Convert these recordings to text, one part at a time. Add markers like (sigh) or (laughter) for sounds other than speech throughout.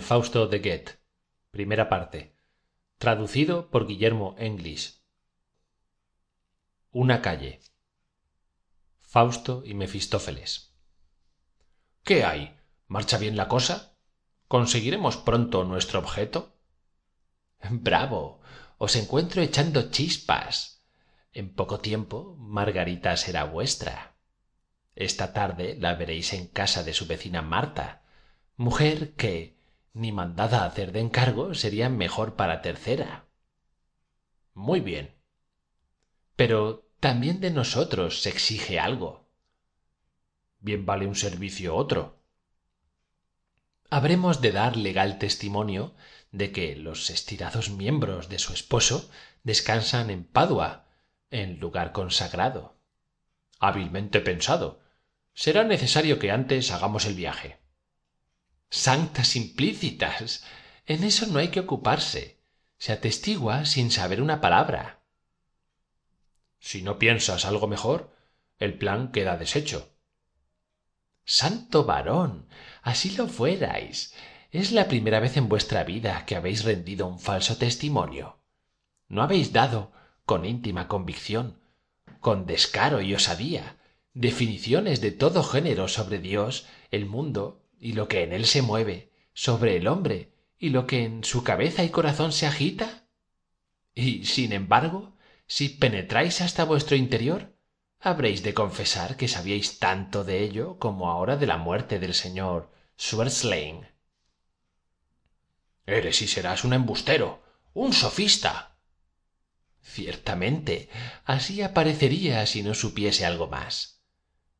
fausto de goethe. Una calle. Fausto y mefistófeles. Qué hay marcha bien la cosa conseguiremos pronto nuestro objeto (laughs) bravo. Os encuentro echando chispas. En poco tiempo margarita será vuestra. Esta tarde la veréis en casa de su vecina marta mujer que ni mandada hacer de encargo sería mejor para tercera. Muy bien. Pero también de nosotros se exige algo. Bien vale un servicio otro. Habremos de dar legal testimonio de que los estirados miembros de su esposo descansan en padua en lugar consagrado. Hábilmente pensado. Será necesario que antes hagamos el viaje sancta simplicitas en eso no hay que ocuparse. Se atestigua sin saber una palabra. Si no piensas algo mejor el plan queda deshecho. Santo varón así lo fuerais. Es la primera vez en vuestra vida que habéis rendido un falso testimonio. No habéis dado con íntima convicción con descaro y osadía definiciones de todo género sobre dios el mundo y lo que en él se mueve sobre el hombre y lo que en su cabeza y corazón se agita y sin embargo si penetráis hasta vuestro interior habréis de confesar que sabíais tanto de ello como ahora de la muerte del señor schwerzlein eres y serás un embustero un sofista. Ciertamente así aparecería si no supiese algo más.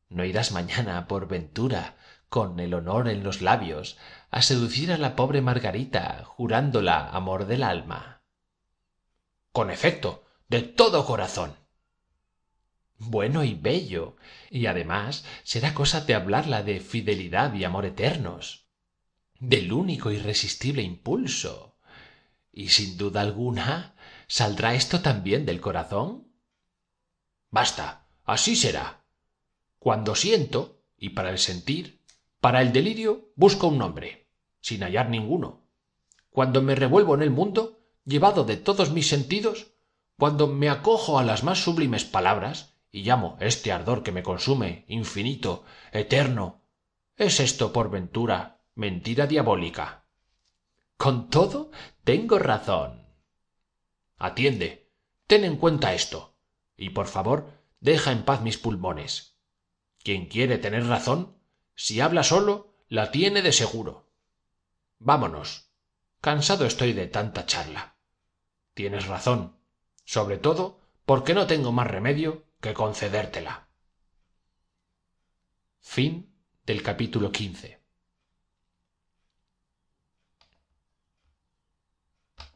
No irás mañana por ventura con el honor en los labios á seducir á la pobre margarita jurándola amor del alma. Con efecto de todo corazón. Bueno y bello y además será cosa de hablarla de fidelidad y amor eternos del único irresistible impulso. Y sin duda alguna saldrá esto también del corazón basta así será. Cuando siento y para el sentir para el delirio busco un nombre sin hallar ninguno. Cuando me revuelvo en el mundo llevado de todos mis sentidos cuando me acojo a las más sublimes palabras y llamo este ardor que me consume infinito eterno es esto por ventura mentira diabólica con todo tengo razón. Atiende ten en cuenta esto y por favor deja en paz mis pulmones. Quien quiere tener razón si habla solo la tiene de seguro. Vámonos. Cansado estoy de tanta charla. Tienes razón. Sobre todo porque no tengo más remedio que concedértela. Capítulo